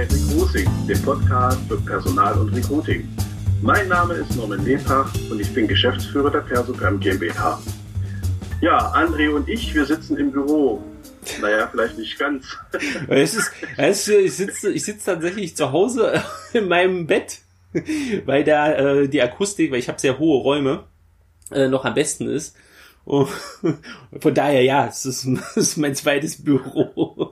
bei Recruiting, dem Podcast für Personal und Recruiting. Mein Name ist Norman Lebach und ich bin Geschäftsführer der Persogram GmbH. Ja, André und ich, wir sitzen im Büro. Naja, vielleicht nicht ganz. Es ist, es ist, ich sitze ich sitze tatsächlich zu Hause in meinem Bett, weil da äh, die Akustik, weil ich habe sehr hohe Räume, äh, noch am besten ist. Und von daher, ja, es ist, es ist mein zweites Büro.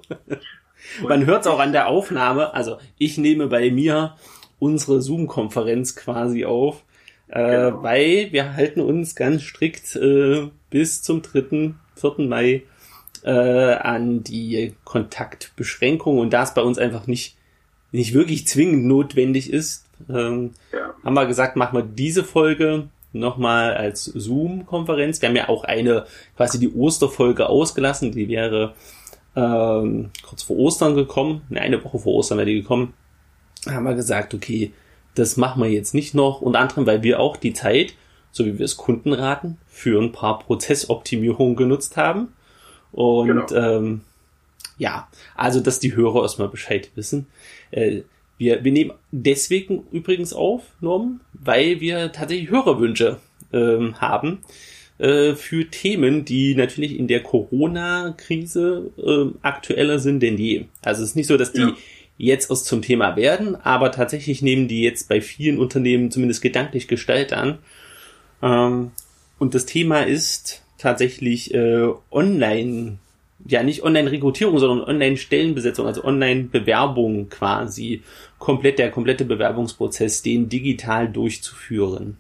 Man hört es auch an der Aufnahme. Also ich nehme bei mir unsere Zoom-Konferenz quasi auf, äh, genau. weil wir halten uns ganz strikt äh, bis zum 3., 4. Mai äh, an die Kontaktbeschränkung und da es bei uns einfach nicht, nicht wirklich zwingend notwendig ist, ähm, ja. haben wir gesagt, machen wir diese Folge nochmal als Zoom-Konferenz. Wir haben ja auch eine, quasi die Osterfolge ausgelassen, die wäre ähm, kurz vor Ostern gekommen, ne, eine Woche vor Ostern wäre die gekommen, haben wir gesagt, okay, das machen wir jetzt nicht noch, unter anderem, weil wir auch die Zeit, so wie wir es Kunden raten, für ein paar Prozessoptimierungen genutzt haben. Und genau. ähm, ja, also dass die Hörer erstmal Bescheid wissen. Äh, wir, wir nehmen deswegen übrigens auf, Norm, weil wir tatsächlich Hörerwünsche ähm, haben äh, für Themen, die natürlich in der Corona-Krise äh, aktueller sind denn je. Also es ist nicht so, dass die ja. jetzt aus zum Thema werden, aber tatsächlich nehmen die jetzt bei vielen Unternehmen zumindest gedanklich Gestalt an. Ähm, und das Thema ist tatsächlich äh, Online- ja nicht Online-Rekrutierung, sondern Online-Stellenbesetzung, also Online-Bewerbung quasi, komplett der komplette Bewerbungsprozess, den digital durchzuführen.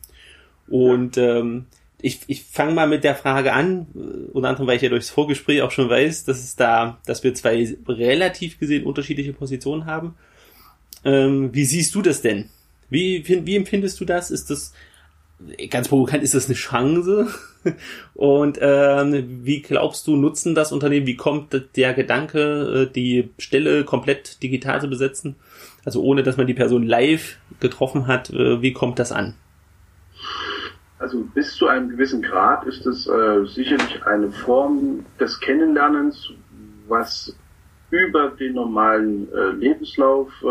Und ähm, ich, ich fange mal mit der Frage an, äh, unter anderem, weil ich ja durchs Vorgespräch auch schon weiß, dass es da, dass wir zwei relativ gesehen unterschiedliche Positionen haben. Ähm, wie siehst du das denn? Wie, wie empfindest du das? Ist das ganz provokant, ist das eine Chance? Und ähm, wie glaubst du, nutzen das Unternehmen? Wie kommt der Gedanke, äh, die Stelle komplett digital zu besetzen? Also ohne, dass man die Person live getroffen hat, äh, wie kommt das an? Also bis zu einem gewissen Grad ist es äh, sicherlich eine Form des Kennenlernens, was über den normalen äh, Lebenslauf äh,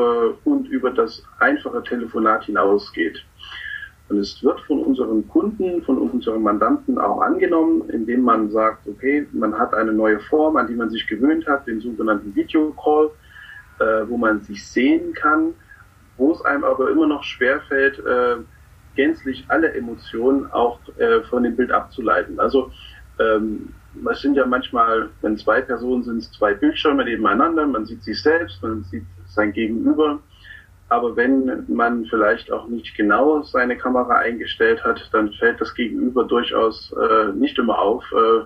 und über das einfache Telefonat hinausgeht. Und es wird von unseren Kunden, von unseren Mandanten auch angenommen, indem man sagt, okay, man hat eine neue Form, an die man sich gewöhnt hat, den sogenannten Videocall, äh, wo man sich sehen kann, wo es einem aber immer noch schwerfällt, äh, gänzlich alle Emotionen auch äh, von dem Bild abzuleiten. Also ähm, es sind ja manchmal, wenn zwei Personen sind, zwei Bildschirme nebeneinander, man sieht sich selbst, man sieht sein Gegenüber aber wenn man vielleicht auch nicht genau seine Kamera eingestellt hat, dann fällt das Gegenüber durchaus äh, nicht immer auf. Äh,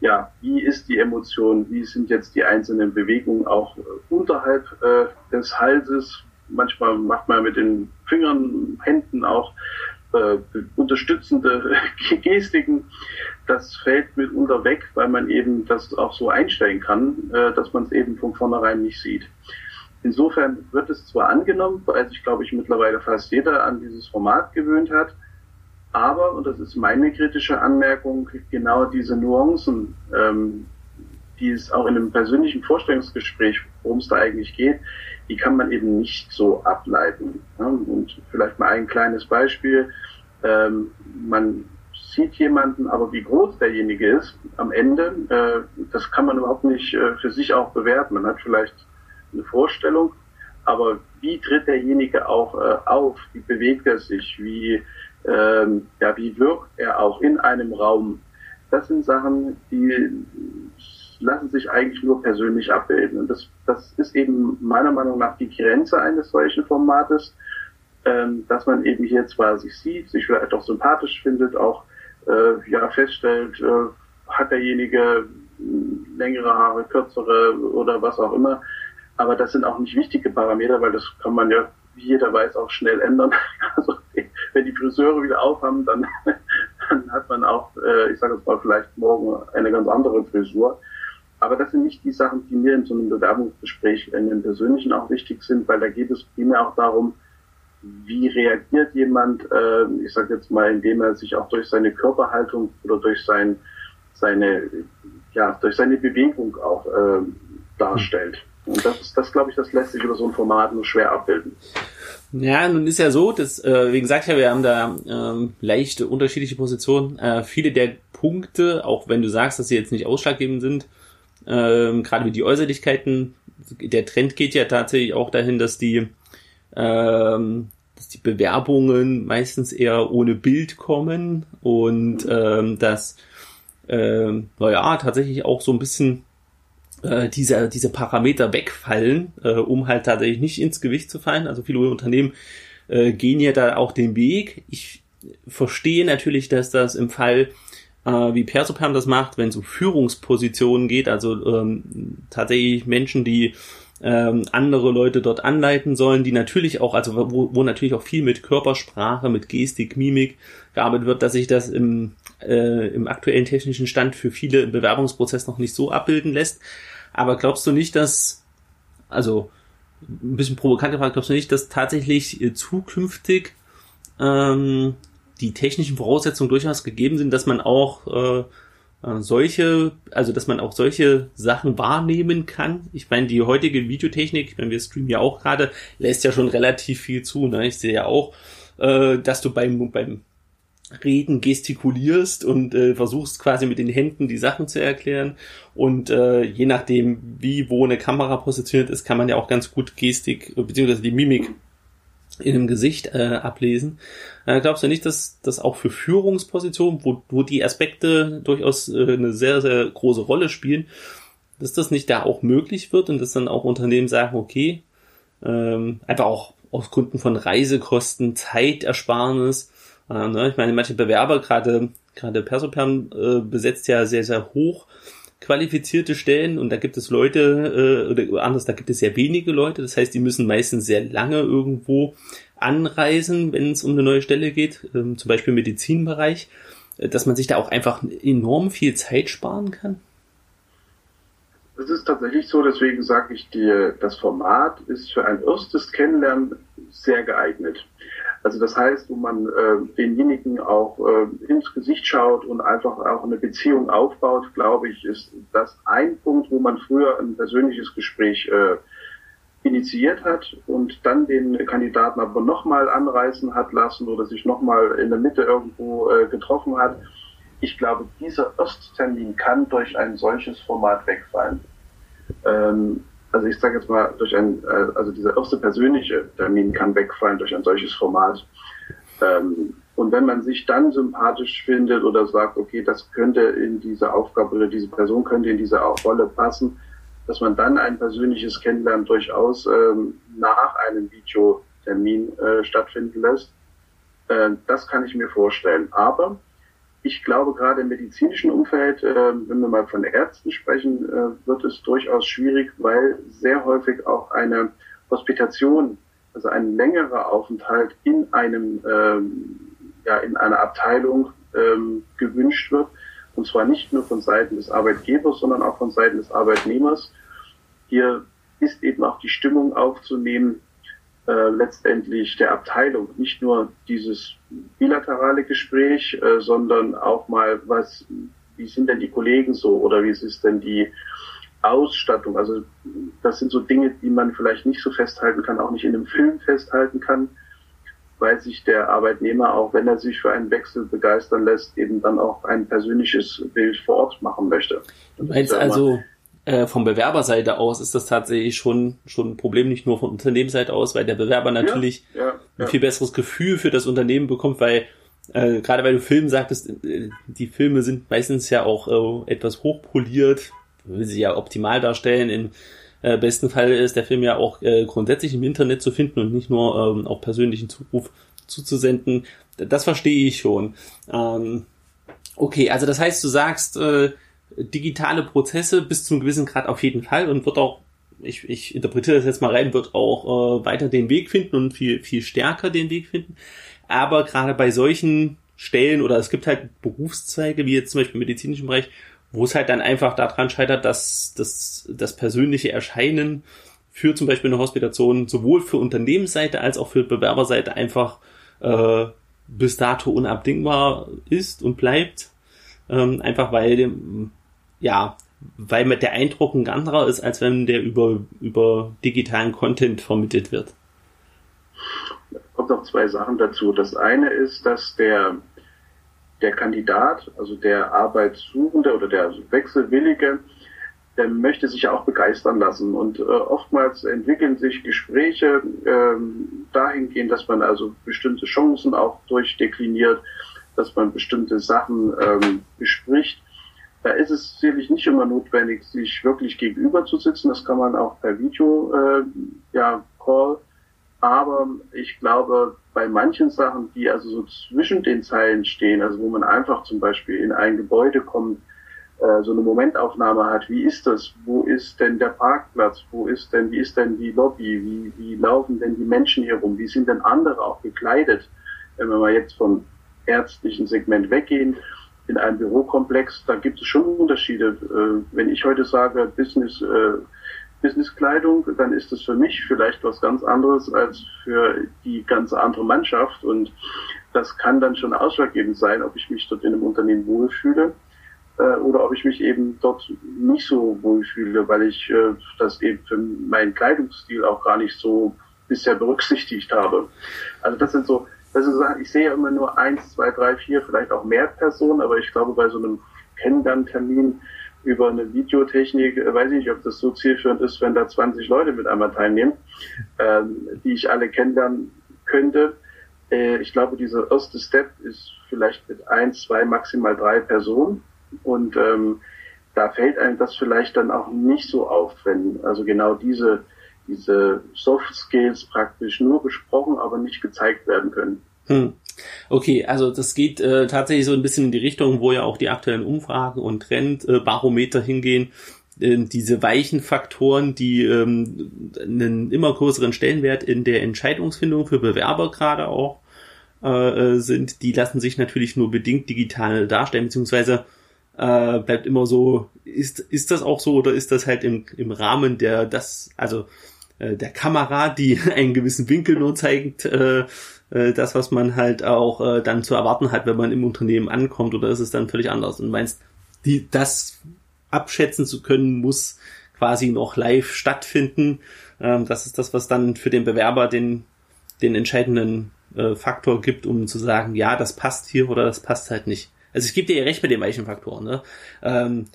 ja, wie ist die Emotion? Wie sind jetzt die einzelnen Bewegungen auch äh, unterhalb äh, des Halses? Manchmal macht man mit den Fingern, Händen auch äh, unterstützende Gestiken. Das fällt mitunter weg, weil man eben das auch so einstellen kann, äh, dass man es eben von vornherein nicht sieht. Insofern wird es zwar angenommen, weil sich, glaube ich, mittlerweile fast jeder an dieses Format gewöhnt hat, aber, und das ist meine kritische Anmerkung, genau diese Nuancen, ähm, die es auch in einem persönlichen Vorstellungsgespräch, worum es da eigentlich geht, die kann man eben nicht so ableiten. Und vielleicht mal ein kleines Beispiel. Ähm, man sieht jemanden, aber wie groß derjenige ist am Ende, äh, das kann man überhaupt nicht äh, für sich auch bewerten. Man hat vielleicht eine Vorstellung, aber wie tritt derjenige auch äh, auf? Wie bewegt er sich? Wie, ähm, ja, wie wirkt er auch in einem Raum? Das sind Sachen, die lassen sich eigentlich nur persönlich abbilden. Und das, das ist eben meiner Meinung nach die Grenze eines solchen Formates, ähm, dass man eben hier zwar sich sieht, sich vielleicht auch sympathisch findet, auch äh, ja feststellt, äh, hat derjenige längere Haare, kürzere oder was auch immer, aber das sind auch nicht wichtige Parameter, weil das kann man ja, wie jeder weiß, auch schnell ändern. Also wenn die Friseure wieder aufhaben, dann, dann hat man auch, äh, ich sage jetzt mal, vielleicht morgen eine ganz andere Frisur. Aber das sind nicht die Sachen, die mir in so einem Bewerbungsgespräch in dem persönlichen auch wichtig sind, weil da geht es primär auch darum, wie reagiert jemand, äh, ich sage jetzt mal, indem er sich auch durch seine Körperhaltung oder durch sein, seine, ja, durch seine Bewegung auch äh, darstellt. Und das ist, das glaube ich, das lässt sich über so ein Format nur schwer abbilden. Ja, nun ist ja so, dass, äh, wie gesagt, ja, wir haben da ähm, leichte unterschiedliche Positionen. Äh, viele der Punkte, auch wenn du sagst, dass sie jetzt nicht ausschlaggebend sind, ähm, gerade wie die Äußerlichkeiten, der Trend geht ja tatsächlich auch dahin, dass die, ähm, dass die Bewerbungen meistens eher ohne Bild kommen und ähm, dass, ähm, naja, tatsächlich auch so ein bisschen äh, diese, diese Parameter wegfallen, äh, um halt tatsächlich nicht ins Gewicht zu fallen. Also viele Unternehmen äh, gehen ja da auch den Weg. Ich verstehe natürlich, dass das im Fall äh, wie Persoperm das macht, wenn es um Führungspositionen geht, also ähm, tatsächlich Menschen, die ähm, andere Leute dort anleiten sollen, die natürlich auch, also wo, wo natürlich auch viel mit Körpersprache, mit Gestik, Mimik gearbeitet wird, dass sich das im, äh, im aktuellen technischen Stand für viele im Bewerbungsprozess noch nicht so abbilden lässt. Aber glaubst du nicht, dass, also ein bisschen provokant gefragt, glaubst du nicht, dass tatsächlich äh, zukünftig ähm, die technischen Voraussetzungen durchaus gegeben sind, dass man auch äh, äh, solche, also dass man auch solche Sachen wahrnehmen kann. Ich meine, die heutige Videotechnik, wenn wir streamen ja auch gerade, lässt ja schon relativ viel zu. Ne? Ich sehe ja auch, äh, dass du beim, beim Reden gestikulierst und äh, versuchst quasi mit den Händen die Sachen zu erklären. Und äh, je nachdem, wie wo eine Kamera positioniert ist, kann man ja auch ganz gut Gestik beziehungsweise die Mimik in dem Gesicht äh, ablesen. Äh, glaubst du nicht, dass das auch für Führungspositionen, wo, wo die Aspekte durchaus äh, eine sehr, sehr große Rolle spielen, dass das nicht da auch möglich wird und dass dann auch Unternehmen sagen, okay, ähm, einfach auch aus Gründen von Reisekosten, Zeitersparnis, äh, ne? Ich meine, manche Bewerber, gerade gerade Persoperm äh, besetzt ja sehr, sehr hoch qualifizierte Stellen und da gibt es Leute, äh, oder anders, da gibt es sehr wenige Leute. Das heißt, die müssen meistens sehr lange irgendwo anreisen, wenn es um eine neue Stelle geht, ähm, zum Beispiel im Medizinbereich, äh, dass man sich da auch einfach enorm viel Zeit sparen kann. Das ist tatsächlich so, deswegen sage ich dir, das Format ist für ein erstes Kennenlernen sehr geeignet. Also das heißt, wo man äh, denjenigen auch äh, ins Gesicht schaut und einfach auch eine Beziehung aufbaut, glaube ich, ist das ein Punkt, wo man früher ein persönliches Gespräch äh, initiiert hat und dann den Kandidaten aber nochmal anreißen hat lassen oder sich nochmal in der Mitte irgendwo äh, getroffen hat. Ich glaube, dieser Ersttermin kann durch ein solches Format wegfallen. Ähm, also ich sage jetzt mal, durch ein, äh, also dieser erste persönliche Termin kann wegfallen durch ein solches Format. Ähm, und wenn man sich dann sympathisch findet oder sagt, okay, das könnte in diese Aufgabe oder diese Person könnte in diese Rolle passen, dass man dann ein persönliches Kennenlernen durchaus ähm, nach einem Videotermin äh, stattfinden lässt. Äh, das kann ich mir vorstellen. Aber ich glaube, gerade im medizinischen Umfeld, äh, wenn wir mal von Ärzten sprechen, äh, wird es durchaus schwierig, weil sehr häufig auch eine Hospitation, also ein längerer Aufenthalt in einem, ähm, ja, in einer Abteilung ähm, gewünscht wird. Und zwar nicht nur von Seiten des Arbeitgebers, sondern auch von Seiten des Arbeitnehmers. Hier ist eben auch die Stimmung aufzunehmen, äh, letztendlich der Abteilung. Nicht nur dieses bilaterale Gespräch, äh, sondern auch mal, was, wie sind denn die Kollegen so oder wie ist denn die Ausstattung? Also das sind so Dinge, die man vielleicht nicht so festhalten kann, auch nicht in einem Film festhalten kann, weil sich der Arbeitnehmer, auch wenn er sich für einen Wechsel begeistern lässt, eben dann auch ein persönliches Bild vor Ort machen möchte. Du meinst also, äh, vom Bewerberseite aus ist das tatsächlich schon, schon ein Problem, nicht nur von Unternehmensseite aus, weil der Bewerber natürlich ja, ja, ein viel besseres Gefühl für das Unternehmen bekommt, weil äh, gerade weil du Film sagtest, äh, die Filme sind meistens ja auch äh, etwas hochpoliert, will sie ja optimal darstellen. Im äh, besten Fall ist der Film ja auch äh, grundsätzlich im Internet zu finden und nicht nur ähm, auf persönlichen Zuruf zuzusenden. Das verstehe ich schon. Ähm, okay, also das heißt, du sagst, äh, digitale Prozesse bis zu einem gewissen Grad auf jeden Fall und wird auch, ich, ich interpretiere das jetzt mal rein, wird auch äh, weiter den Weg finden und viel, viel stärker den Weg finden. Aber gerade bei solchen Stellen oder es gibt halt Berufszweige, wie jetzt zum Beispiel im medizinischen Bereich, wo es halt dann einfach daran scheitert, dass das, das persönliche Erscheinen für zum Beispiel eine Hospitation sowohl für Unternehmensseite als auch für Bewerberseite einfach äh, bis dato unabdingbar ist und bleibt. Ähm, einfach weil ja, weil der Eindruck ein anderer ist, als wenn der über, über digitalen Content vermittelt wird. Kommt noch zwei Sachen dazu. Das eine ist, dass der, der Kandidat, also der Arbeitssuchende oder der Wechselwillige, der möchte sich ja auch begeistern lassen. Und äh, oftmals entwickeln sich Gespräche ähm, dahingehend, dass man also bestimmte Chancen auch durchdekliniert, dass man bestimmte Sachen ähm, bespricht. Da ist es sicherlich nicht immer notwendig, sich wirklich gegenüber zu sitzen. Das kann man auch per Video, äh, ja, Call. Aber ich glaube, bei manchen Sachen, die also so zwischen den Zeilen stehen, also wo man einfach zum Beispiel in ein Gebäude kommt, äh, so eine Momentaufnahme hat, wie ist das? Wo ist denn der Parkplatz? Wo ist denn, wie ist denn die Lobby? Wie, wie laufen denn die Menschen hier rum? Wie sind denn andere auch gekleidet? Wenn wir mal jetzt vom ärztlichen Segment weggehen, in einem Bürokomplex, da gibt es schon Unterschiede. Äh, wenn ich heute sage Business, äh, Businesskleidung, dann ist das für mich vielleicht was ganz anderes als für die ganze andere Mannschaft und das kann dann schon ausschlaggebend sein, ob ich mich dort in einem Unternehmen wohlfühle äh, oder ob ich mich eben dort nicht so wohlfühle, weil ich das eben für meinen Kleidungsstil auch gar nicht so bisher berücksichtigt habe. Also das sind so, ist, ich sehe ja immer nur eins, zwei, drei, vier, vielleicht auch mehr Personen, aber ich glaube bei so einem Kennenlerntermin über eine Videotechnik, äh, weiß ich nicht, ob das so zielführend ist, wenn da 20 Leute mit einmal teilnehmen, ähm, die ich alle kennenlernen könnte. Äh, ich glaube, dieser erste Step ist vielleicht mit eins, zwei, maximal drei Personen und ähm, da fällt einem das vielleicht dann auch nicht so auf, wenn also genau diese, diese Soft Skills praktisch nur besprochen, aber nicht gezeigt werden können. Hm. Okay, also das geht äh, tatsächlich so ein bisschen in die Richtung, wo ja auch die aktuellen Umfragen und Trendbarometer äh, hingehen. Äh, diese weichen Faktoren, die ähm, einen immer größeren Stellenwert in der Entscheidungsfindung für Bewerber gerade auch äh, sind, die lassen sich natürlich nur bedingt digital darstellen, beziehungsweise äh, bleibt immer so, ist, ist das auch so oder ist das halt im, im Rahmen der, das, also äh, der Kamera, die einen gewissen Winkel nur zeigt, äh, äh, das, was man halt auch äh, dann zu erwarten hat, wenn man im Unternehmen ankommt, oder ist es dann völlig anders? Und meinst, die, das abschätzen zu können, muss quasi noch live stattfinden. Ähm, das ist das, was dann für den Bewerber den, den entscheidenden äh, Faktor gibt, um zu sagen, ja, das passt hier oder das passt halt nicht. Also ich gebe dir ja recht mit den weichen Faktoren. Ne? Ähm,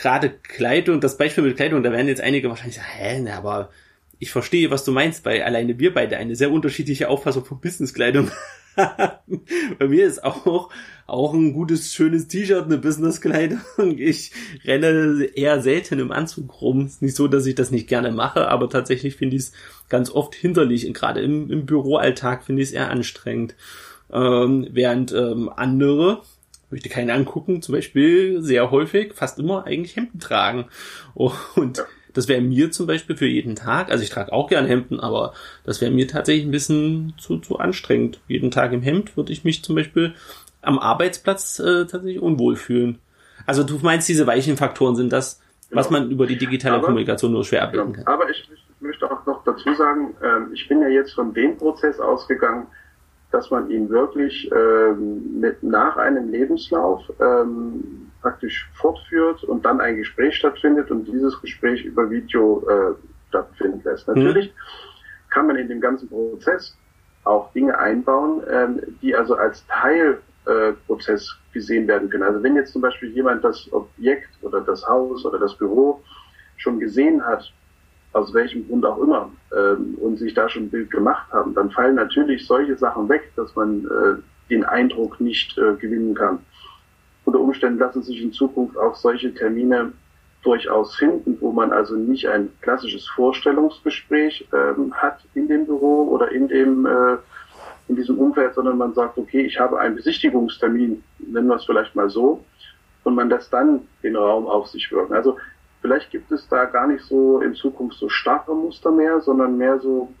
Gerade Kleidung, das Beispiel mit Kleidung, da werden jetzt einige wahrscheinlich sagen, hä, ne, aber ich verstehe, was du meinst, weil alleine wir beide eine sehr unterschiedliche Auffassung von Businesskleidung Bei mir ist auch, auch ein gutes, schönes T-Shirt eine Businesskleidung. Ich renne eher selten im Anzug rum. Ist nicht so, dass ich das nicht gerne mache, aber tatsächlich finde ich es ganz oft hinderlich. Und gerade im, im Büroalltag finde ich es eher anstrengend. Ähm, während ähm, andere, möchte keinen angucken, zum Beispiel sehr häufig, fast immer eigentlich Hemden tragen. Und das wäre mir zum Beispiel für jeden Tag, also ich trage auch gerne Hemden, aber das wäre mir tatsächlich ein bisschen zu, zu anstrengend. Jeden Tag im Hemd würde ich mich zum Beispiel am Arbeitsplatz äh, tatsächlich unwohl fühlen. Also du meinst, diese weichen Faktoren sind das, genau. was man über die digitale aber, Kommunikation nur schwer abbilden kann. Aber ich, ich möchte auch noch dazu sagen, ähm, ich bin ja jetzt von dem Prozess ausgegangen, dass man ihn wirklich ähm, mit nach einem Lebenslauf ähm, praktisch fortführt und dann ein Gespräch stattfindet und dieses Gespräch über Video äh, stattfinden lässt. Mhm. Natürlich kann man in dem ganzen Prozess auch Dinge einbauen, ähm, die also als Teilprozess äh, gesehen werden können. Also wenn jetzt zum Beispiel jemand das Objekt oder das Haus oder das Büro schon gesehen hat aus welchem Grund auch immer, ähm, und sich da schon ein Bild gemacht haben, dann fallen natürlich solche Sachen weg, dass man äh, den Eindruck nicht äh, gewinnen kann. Unter Umständen lassen sich in Zukunft auch solche Termine durchaus finden, wo man also nicht ein klassisches Vorstellungsgespräch ähm, hat in dem Büro oder in dem äh, in diesem Umfeld, sondern man sagt, okay, ich habe einen Besichtigungstermin, nennen wir es vielleicht mal so, und man lässt dann den Raum auf sich wirken. Also Vielleicht gibt es da gar nicht so in Zukunft so starke Muster mehr, sondern mehr so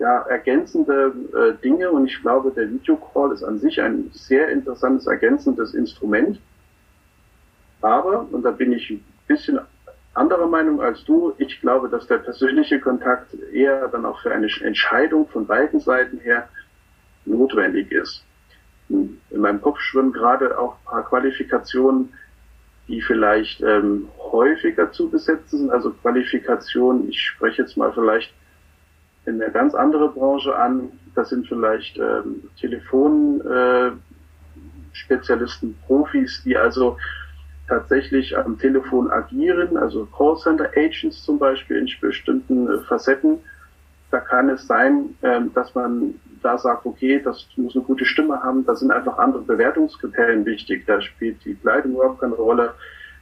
ja, ergänzende äh, Dinge. Und ich glaube, der Videocall ist an sich ein sehr interessantes ergänzendes Instrument. Aber, und da bin ich ein bisschen anderer Meinung als du, ich glaube, dass der persönliche Kontakt eher dann auch für eine Entscheidung von beiden Seiten her notwendig ist. In meinem Kopf schwimmen gerade auch ein paar Qualifikationen, die vielleicht ähm, häufiger zu besetzen sind, also Qualifikation, ich spreche jetzt mal vielleicht in eine ganz andere Branche an, das sind vielleicht ähm, Telefonspezialisten, äh, Profis, die also tatsächlich am Telefon agieren, also Callcenter Agents zum Beispiel in bestimmten äh, Facetten. Da kann es sein, ähm, dass man da sagt, okay, das muss eine gute Stimme haben, da sind einfach andere Bewertungskriterien wichtig. Da spielt die Kleidung überhaupt keine Rolle,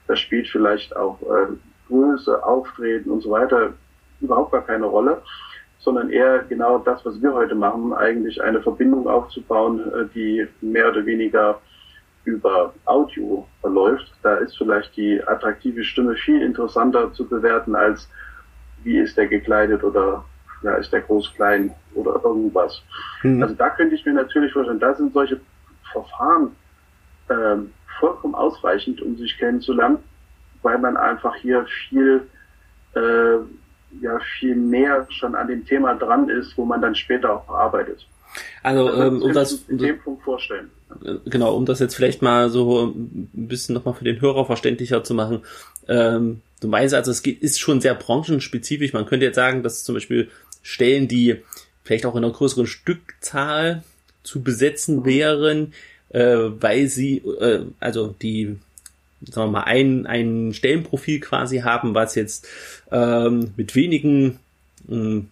da spielt vielleicht auch äh, Größe, Auftreten und so weiter überhaupt gar keine Rolle, sondern eher genau das, was wir heute machen, eigentlich eine Verbindung aufzubauen, äh, die mehr oder weniger über Audio verläuft. Da ist vielleicht die attraktive Stimme viel interessanter zu bewerten als wie ist der gekleidet oder ja, ist der groß, klein oder irgendwas. Mhm. Also da könnte ich mir natürlich vorstellen, da sind solche Verfahren ähm, vollkommen ausreichend, um sich kennenzulernen, weil man einfach hier viel, äh, ja, viel näher schon an dem Thema dran ist, wo man dann später auch arbeitet. Also, also ähm, um das, um dem Punkt vorstellen. Äh, genau, um das jetzt vielleicht mal so ein bisschen nochmal für den Hörer verständlicher zu machen. Ähm, du meinst also, es ist schon sehr branchenspezifisch. Man könnte jetzt sagen, dass zum Beispiel Stellen, die vielleicht auch in einer größeren Stückzahl zu besetzen wären, äh, weil sie, äh, also die, sagen wir mal, ein, ein Stellenprofil quasi haben, was jetzt ähm, mit wenigen, mh, hm,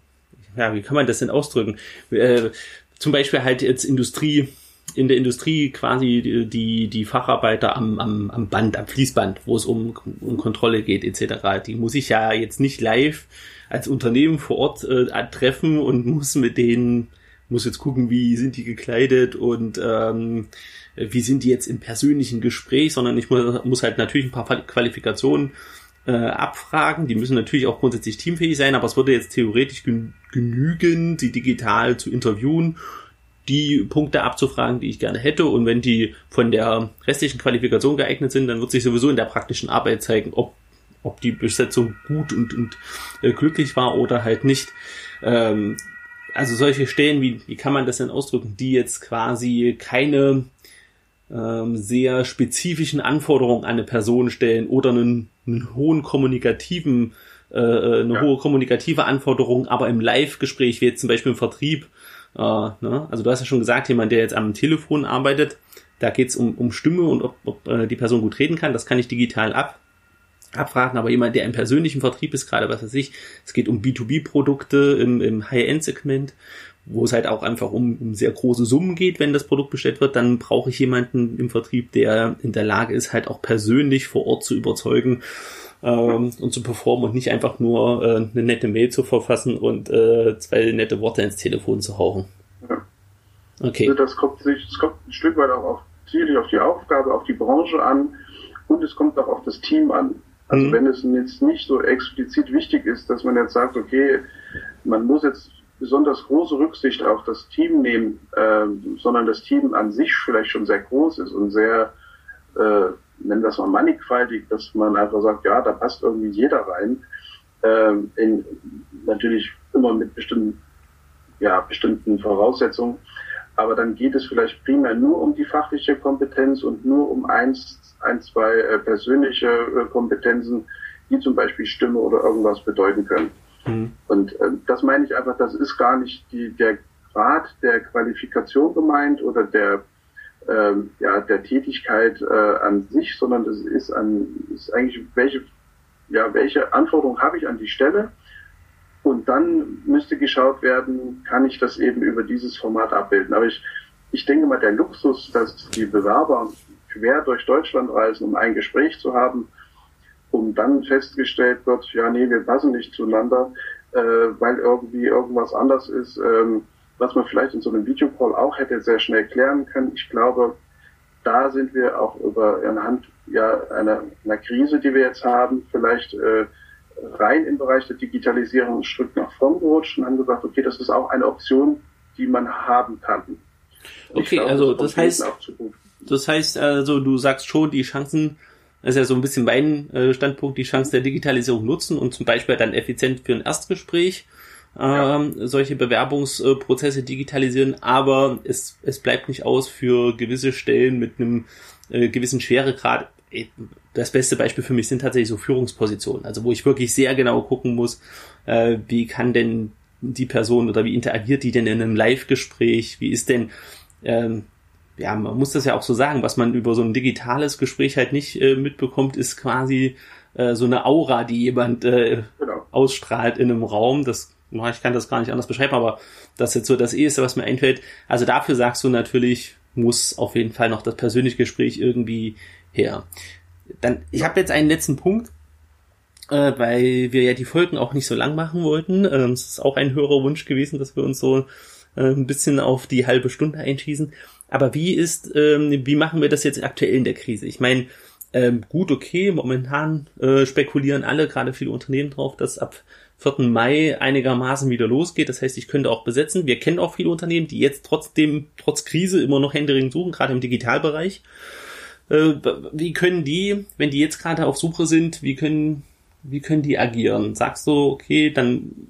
ja, wie kann man das denn ausdrücken? Äh, zum Beispiel halt jetzt Industrie, in der Industrie quasi die, die Facharbeiter am, am, am Band, am Fließband, wo es um, um Kontrolle geht, etc. Die muss ich ja jetzt nicht live als Unternehmen vor Ort äh, treffen und muss mit denen, muss jetzt gucken, wie sind die gekleidet und ähm, wie sind die jetzt im persönlichen Gespräch, sondern ich muss, muss halt natürlich ein paar Qualifikationen äh, abfragen. Die müssen natürlich auch grundsätzlich teamfähig sein, aber es würde jetzt theoretisch genügen, sie digital zu interviewen die Punkte abzufragen, die ich gerne hätte. Und wenn die von der restlichen Qualifikation geeignet sind, dann wird sich sowieso in der praktischen Arbeit zeigen, ob ob die Besetzung gut und, und äh, glücklich war oder halt nicht. Ähm, also solche Stellen, wie, wie kann man das denn ausdrücken, die jetzt quasi keine ähm, sehr spezifischen Anforderungen an eine Person stellen oder einen, einen hohen kommunikativen, äh, äh, eine ja. hohe kommunikative Anforderung, aber im Live-Gespräch, wie jetzt zum Beispiel im Vertrieb, äh, ne? also du hast ja schon gesagt, jemand, der jetzt am Telefon arbeitet, da geht's um, um Stimme und ob, ob äh, die Person gut reden kann, das kann ich digital ab abwarten, aber jemand, der im persönlichen Vertrieb ist, gerade was weiß ich, es geht um B2B-Produkte im, im High-End-Segment, wo es halt auch einfach um, um sehr große Summen geht, wenn das Produkt bestellt wird, dann brauche ich jemanden im Vertrieb, der in der Lage ist, halt auch persönlich vor Ort zu überzeugen ähm, und zu performen und nicht einfach nur äh, eine nette Mail zu verfassen und äh, zwei nette Worte ins Telefon zu hauchen. Ja. Okay. Also das kommt, sich, das kommt ein Stück weit auch auf, ziemlich auf die Aufgabe, auf die Branche an und es kommt auch auf das Team an. Also mhm. wenn es jetzt nicht so explizit wichtig ist, dass man jetzt sagt, okay, man muss jetzt besonders große Rücksicht auf das Team nehmen, äh, sondern das Team an sich vielleicht schon sehr groß ist und sehr, äh, nennen das mal mannigfaltig, dass man einfach sagt, ja, da passt irgendwie jeder rein. Äh, in, natürlich immer mit bestimmten, ja, bestimmten Voraussetzungen. Aber dann geht es vielleicht primär nur um die fachliche Kompetenz und nur um eins, ein, zwei äh, persönliche äh, Kompetenzen, die zum Beispiel Stimme oder irgendwas bedeuten können. Mhm. Und äh, das meine ich einfach, das ist gar nicht die, der Grad der Qualifikation gemeint oder der ähm, ja, der Tätigkeit äh, an sich, sondern das ist an ist eigentlich welche ja welche Anforderungen habe ich an die Stelle und dann müsste geschaut werden, kann ich das eben über dieses Format abbilden. Aber ich ich denke mal der Luxus, dass die Bewerber quer durch Deutschland reisen, um ein Gespräch zu haben, um dann festgestellt wird, ja, nee, wir passen nicht zueinander, äh, weil irgendwie irgendwas anders ist, ähm, was man vielleicht in so einem Videocall auch hätte sehr schnell klären können. Ich glaube, da sind wir auch über anhand ja, einer, einer Krise, die wir jetzt haben, vielleicht äh, rein im Bereich der Digitalisierung ein Stück nach vorn gerutscht und haben gesagt, okay, das ist auch eine Option, die man haben kann. okay, glaube, also das, das heißt, das heißt also, du sagst schon, die Chancen, das ist ja so ein bisschen mein äh, Standpunkt, die Chance der Digitalisierung nutzen und zum Beispiel dann effizient für ein Erstgespräch ähm, solche Bewerbungsprozesse digitalisieren, aber es, es bleibt nicht aus für gewisse Stellen mit einem äh, gewissen Schweregrad. Das beste Beispiel für mich sind tatsächlich so Führungspositionen, also wo ich wirklich sehr genau gucken muss, äh, wie kann denn die Person oder wie interagiert die denn in einem Live-Gespräch, wie ist denn, ähm, ja, man muss das ja auch so sagen, was man über so ein digitales Gespräch halt nicht äh, mitbekommt, ist quasi äh, so eine Aura, die jemand äh, genau. ausstrahlt in einem Raum. Das, ich kann das gar nicht anders beschreiben, aber das ist jetzt so das Erste, was mir einfällt. Also dafür sagst du natürlich, muss auf jeden Fall noch das persönliche Gespräch irgendwie her. Dann, ich habe jetzt einen letzten Punkt, äh, weil wir ja die Folgen auch nicht so lang machen wollten. Ähm, es ist auch ein höherer Wunsch gewesen, dass wir uns so äh, ein bisschen auf die halbe Stunde einschießen. Aber wie ist, ähm, wie machen wir das jetzt aktuell in der Krise? Ich meine, ähm, gut, okay, momentan äh, spekulieren alle, gerade viele Unternehmen drauf, dass ab 4. Mai einigermaßen wieder losgeht. Das heißt, ich könnte auch besetzen. Wir kennen auch viele Unternehmen, die jetzt trotzdem, trotz Krise immer noch Händering suchen, gerade im Digitalbereich. Äh, wie können die, wenn die jetzt gerade auf Suche sind, wie können, wie können die agieren? Sagst du, okay, dann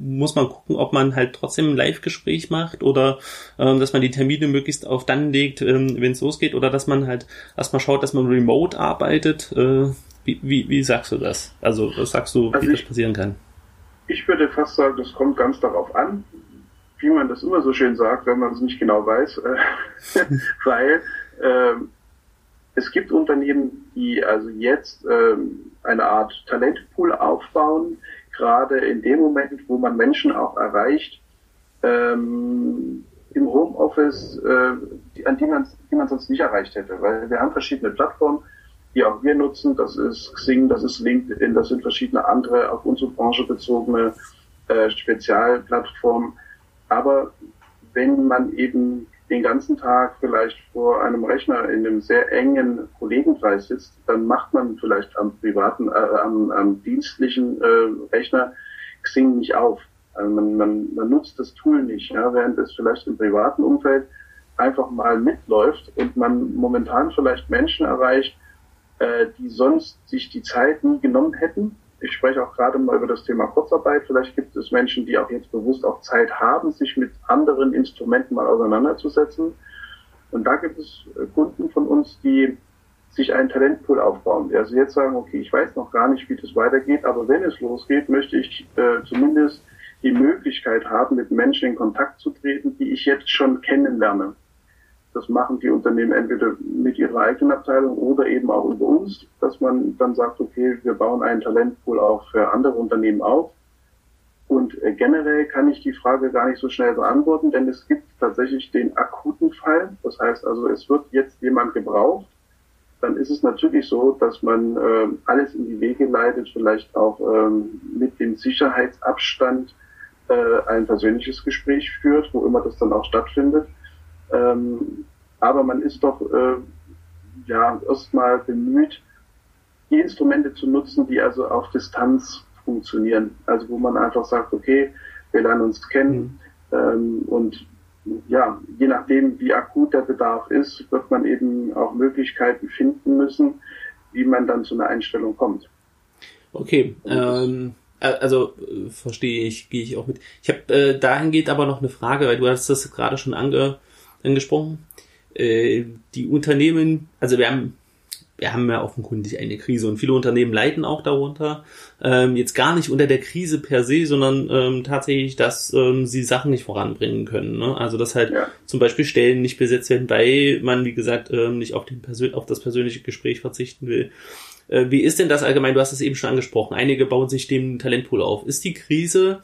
muss man gucken, ob man halt trotzdem ein Live-Gespräch macht oder ähm, dass man die Termine möglichst auf dann legt, ähm, wenn es losgeht, oder dass man halt erstmal schaut, dass man remote arbeitet. Äh, wie, wie, wie sagst du das? Also, was sagst du, also wie ich, das passieren kann? Ich würde fast sagen, das kommt ganz darauf an, wie man das immer so schön sagt, wenn man es nicht genau weiß, äh, weil äh, es gibt Unternehmen, die also jetzt äh, eine Art Talentpool aufbauen, gerade in dem Moment, wo man Menschen auch erreicht, ähm, im Homeoffice, äh, die, an die man, die man sonst nicht erreicht hätte. Weil wir haben verschiedene Plattformen, die auch wir nutzen. Das ist Xing, das ist LinkedIn, das sind verschiedene andere auf unsere Branche bezogene äh, Spezialplattformen. Aber wenn man eben den ganzen Tag vielleicht vor einem Rechner in einem sehr engen Kollegenkreis sitzt, dann macht man vielleicht am privaten, äh, am, am dienstlichen äh, Rechner Xing nicht auf. Also man, man, man nutzt das Tool nicht, ja, während es vielleicht im privaten Umfeld einfach mal mitläuft und man momentan vielleicht Menschen erreicht, äh, die sonst sich die Zeit nie genommen hätten, ich spreche auch gerade mal über das Thema Kurzarbeit. Vielleicht gibt es Menschen, die auch jetzt bewusst auch Zeit haben, sich mit anderen Instrumenten mal auseinanderzusetzen. Und da gibt es äh, Kunden von uns, die sich einen Talentpool aufbauen, also jetzt sagen, okay, ich weiß noch gar nicht, wie das weitergeht, aber wenn es losgeht, möchte ich äh, zumindest die Möglichkeit haben, mit Menschen in Kontakt zu treten, die ich jetzt schon kennenlerne. Das machen die Unternehmen entweder mit ihrer eigenen Abteilung oder eben auch über uns, dass man dann sagt, okay, wir bauen einen Talentpool auch für andere Unternehmen auf. Und äh, generell kann ich die Frage gar nicht so schnell beantworten, denn es gibt tatsächlich den akuten Fall. Das heißt also, es wird jetzt jemand gebraucht. Dann ist es natürlich so, dass man äh, alles in die Wege leitet, vielleicht auch ähm, mit dem Sicherheitsabstand äh, ein persönliches Gespräch führt, wo immer das dann auch stattfindet. Ähm, aber man ist doch äh, ja erstmal bemüht, die Instrumente zu nutzen, die also auf Distanz funktionieren. Also wo man einfach sagt, okay, wir lernen uns kennen mhm. ähm, und ja, je nachdem, wie akut der Bedarf ist, wird man eben auch Möglichkeiten finden müssen, wie man dann zu einer Einstellung kommt. Okay, ähm, also verstehe ich, gehe ich auch mit. Ich habe äh, dahingehend aber noch eine Frage, weil du hast das gerade schon ange, angesprochen. Äh, die Unternehmen, also wir haben, wir haben ja offenkundig eine Krise und viele Unternehmen leiden auch darunter. Ähm, jetzt gar nicht unter der Krise per se, sondern ähm, tatsächlich, dass ähm, sie Sachen nicht voranbringen können. Ne? Also dass halt ja. zum Beispiel Stellen nicht besetzt werden, weil man, wie gesagt, nicht auf, den Persön auf das persönliche Gespräch verzichten will. Äh, wie ist denn das allgemein? Du hast es eben schon angesprochen. Einige bauen sich dem Talentpool auf. Ist die Krise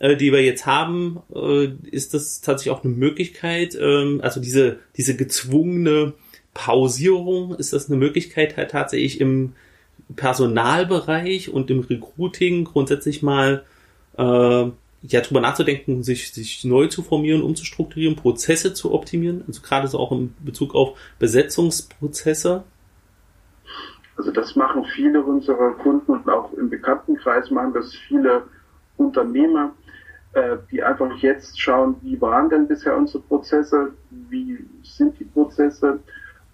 äh, die wir jetzt haben, äh, ist das tatsächlich auch eine Möglichkeit, ähm, also diese, diese gezwungene Pausierung, ist das eine Möglichkeit halt tatsächlich im Personalbereich und im Recruiting grundsätzlich mal äh, ja drüber nachzudenken, sich, sich neu zu formieren, umzustrukturieren, Prozesse zu optimieren, also gerade so auch in Bezug auf Besetzungsprozesse? Also das machen viele unserer Kunden und auch im Bekanntenkreis machen das viele Unternehmer, äh, die einfach jetzt schauen, wie waren denn bisher unsere Prozesse, wie sind die Prozesse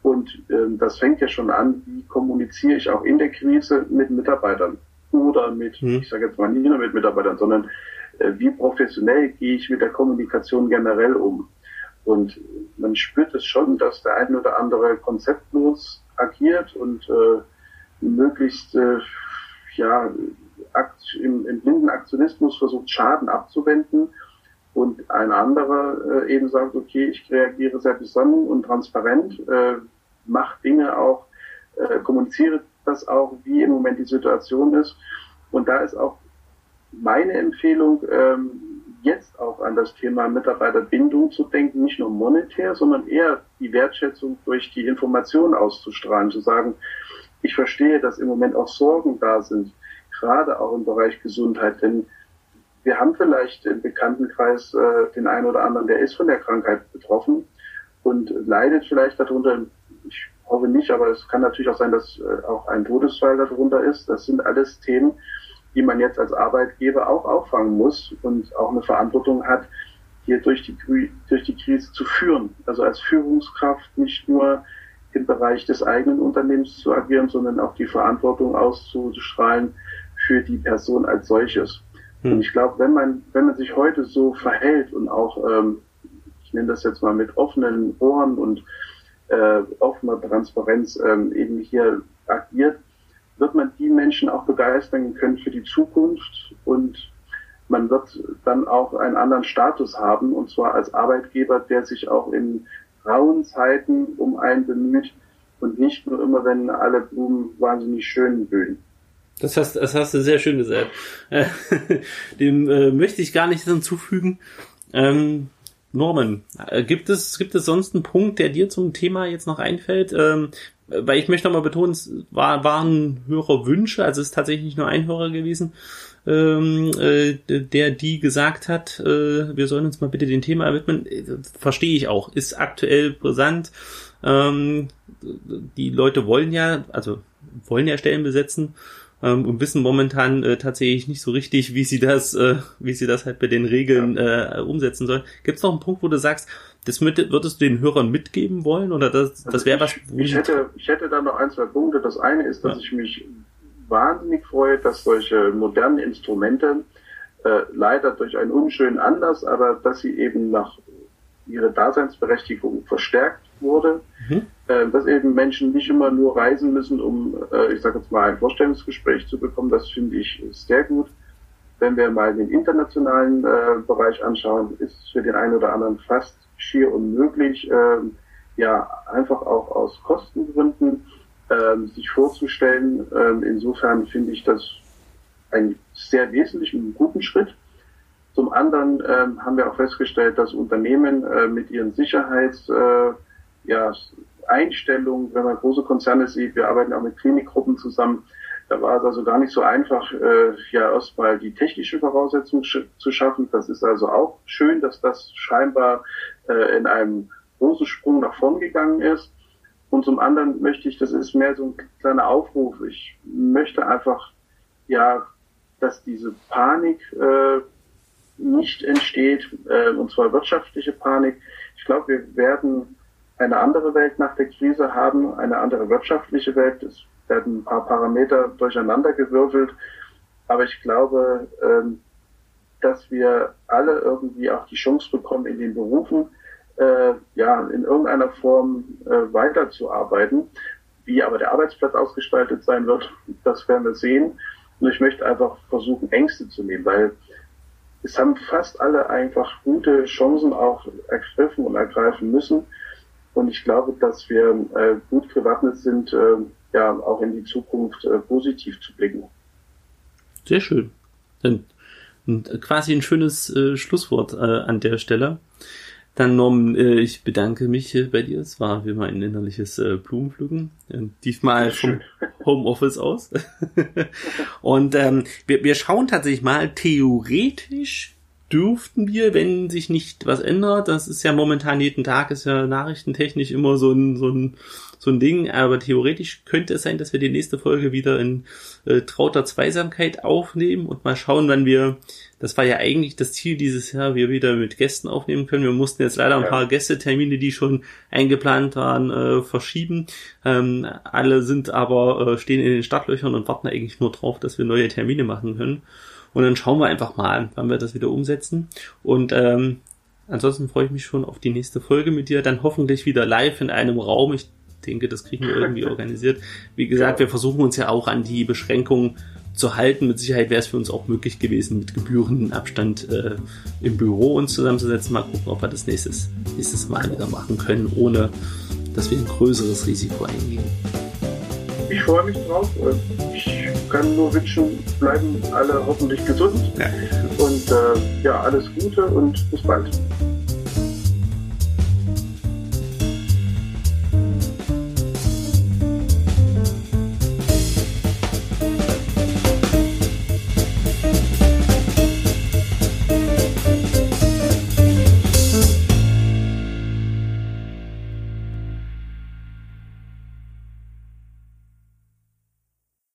und ähm, das fängt ja schon an, wie kommuniziere ich auch in der Krise mit Mitarbeitern oder mit, hm. ich sage jetzt mal nicht nur mit Mitarbeitern, sondern äh, wie professionell gehe ich mit der Kommunikation generell um. Und man spürt es schon, dass der ein oder andere konzeptlos agiert und äh, möglichst äh, ja, im, im blinden Aktionismus versucht, Schaden abzuwenden und ein anderer äh, eben sagt, okay, ich reagiere sehr besonnen und transparent, äh, mache Dinge auch, äh, kommuniziere das auch, wie im Moment die Situation ist. Und da ist auch meine Empfehlung, ähm, jetzt auch an das Thema Mitarbeiterbindung zu denken, nicht nur monetär, sondern eher die Wertschätzung durch die Information auszustrahlen, zu sagen, ich verstehe, dass im Moment auch Sorgen da sind, gerade auch im Bereich Gesundheit, denn wir haben vielleicht im Bekanntenkreis äh, den einen oder anderen, der ist von der Krankheit betroffen und leidet vielleicht darunter. Ich hoffe nicht, aber es kann natürlich auch sein, dass äh, auch ein Todesfall darunter ist. Das sind alles Themen, die man jetzt als Arbeitgeber auch auffangen muss und auch eine Verantwortung hat, hier durch die, durch die Krise zu führen. Also als Führungskraft nicht nur im Bereich des eigenen Unternehmens zu agieren, sondern auch die Verantwortung auszustrahlen für die Person als solches. Hm. Und ich glaube, wenn man, wenn man sich heute so verhält und auch, ähm, ich nenne das jetzt mal mit offenen Ohren und äh, offener Transparenz ähm, eben hier agiert, wird man die Menschen auch begeistern können für die Zukunft und man wird dann auch einen anderen Status haben, und zwar als Arbeitgeber, der sich auch in rauen Zeiten um einen bemüht und nicht nur immer, wenn alle Blumen wahnsinnig schön blühen. Das hast, das hast du sehr schön gesagt. Dem äh, möchte ich gar nicht hinzufügen. Ähm, Norman, äh, gibt es, gibt es sonst einen Punkt, der dir zum Thema jetzt noch einfällt? Ähm, weil ich möchte nochmal betonen, es war, waren Hörerwünsche, also es ist tatsächlich nur ein Hörer gewesen, ähm, äh, der die gesagt hat, äh, wir sollen uns mal bitte dem Thema widmen. Verstehe ich auch, ist aktuell brisant. Ähm, die Leute wollen ja, also wollen ja Stellen besetzen ähm, und wissen momentan äh, tatsächlich nicht so richtig, wie sie das, äh, wie sie das halt bei den Regeln äh, umsetzen sollen. Gibt es noch einen Punkt, wo du sagst, das mit, würdest du den Hörern mitgeben wollen oder das, das wäre was? Ich hätte, ich hätte da noch ein, zwei Punkte. Das eine ist, dass ja. ich mich wahnsinnig freue, dass solche modernen Instrumente äh, leider durch einen unschönen Anlass, aber dass sie eben nach ihre Daseinsberechtigung verstärkt wurde, mhm. äh, dass eben Menschen nicht immer nur reisen müssen, um, äh, ich sage jetzt mal, ein Vorstellungsgespräch zu bekommen. Das finde ich sehr gut. Wenn wir mal den internationalen äh, Bereich anschauen, ist es für den einen oder anderen fast schier unmöglich, äh, ja, einfach auch aus Kostengründen äh, sich vorzustellen. Äh, insofern finde ich das einen sehr wesentlichen guten Schritt. Zum anderen ähm, haben wir auch festgestellt, dass Unternehmen äh, mit ihren Sicherheits, äh, ja, Einstellungen, wenn man große Konzerne sieht, wir arbeiten auch mit Klinikgruppen zusammen, da war es also gar nicht so einfach, äh, ja erstmal die technische Voraussetzung sch zu schaffen. Das ist also auch schön, dass das scheinbar äh, in einem großen Sprung nach vorn gegangen ist. Und zum anderen möchte ich, das ist mehr so ein kleiner Aufruf, ich möchte einfach, ja, dass diese Panik äh, nicht entsteht, äh, und zwar wirtschaftliche Panik. Ich glaube, wir werden eine andere Welt nach der Krise haben, eine andere wirtschaftliche Welt. Es werden ein paar Parameter durcheinander gewürfelt, aber ich glaube, ähm, dass wir alle irgendwie auch die Chance bekommen, in den Berufen äh, ja in irgendeiner Form äh, weiterzuarbeiten. Wie aber der Arbeitsplatz ausgestaltet sein wird, das werden wir sehen. Und ich möchte einfach versuchen, Ängste zu nehmen, weil es haben fast alle einfach gute Chancen auch ergriffen und ergreifen müssen. Und ich glaube, dass wir äh, gut gewappnet sind, äh, ja, auch in die Zukunft äh, positiv zu blicken. Sehr schön. Dann, quasi ein schönes äh, Schlusswort äh, an der Stelle. Dann Norm, äh, ich bedanke mich bei dir. Es war wie immer ein innerliches äh, Blumenpflücken. Äh, diesmal vom Homeoffice aus. Und ähm, wir, wir schauen tatsächlich mal theoretisch dürften wir, wenn sich nicht was ändert, das ist ja momentan jeden Tag, ist ja nachrichtentechnisch immer so ein, so ein, so ein Ding, aber theoretisch könnte es sein, dass wir die nächste Folge wieder in äh, trauter Zweisamkeit aufnehmen und mal schauen, wann wir, das war ja eigentlich das Ziel dieses Jahr, wir wieder mit Gästen aufnehmen können. Wir mussten jetzt leider ein paar Gästetermine, die schon eingeplant waren, äh, verschieben. Ähm, alle sind aber, äh, stehen in den Startlöchern und warten eigentlich nur drauf, dass wir neue Termine machen können. Und dann schauen wir einfach mal an, wann wir das wieder umsetzen. Und ähm, ansonsten freue ich mich schon auf die nächste Folge mit dir. Dann hoffentlich wieder live in einem Raum. Ich denke, das kriegen wir irgendwie organisiert. Wie gesagt, wir versuchen uns ja auch an die Beschränkungen zu halten. Mit Sicherheit wäre es für uns auch möglich gewesen, mit gebührenden Abstand äh, im Büro uns zusammenzusetzen. Mal gucken, ob wir das nächstes, nächstes Mal wieder machen können, ohne dass wir ein größeres Risiko eingehen. Ich freue mich drauf. Ich kann nur wünschen, bleiben alle hoffentlich gesund. Ja. Und äh, ja, alles Gute und bis bald.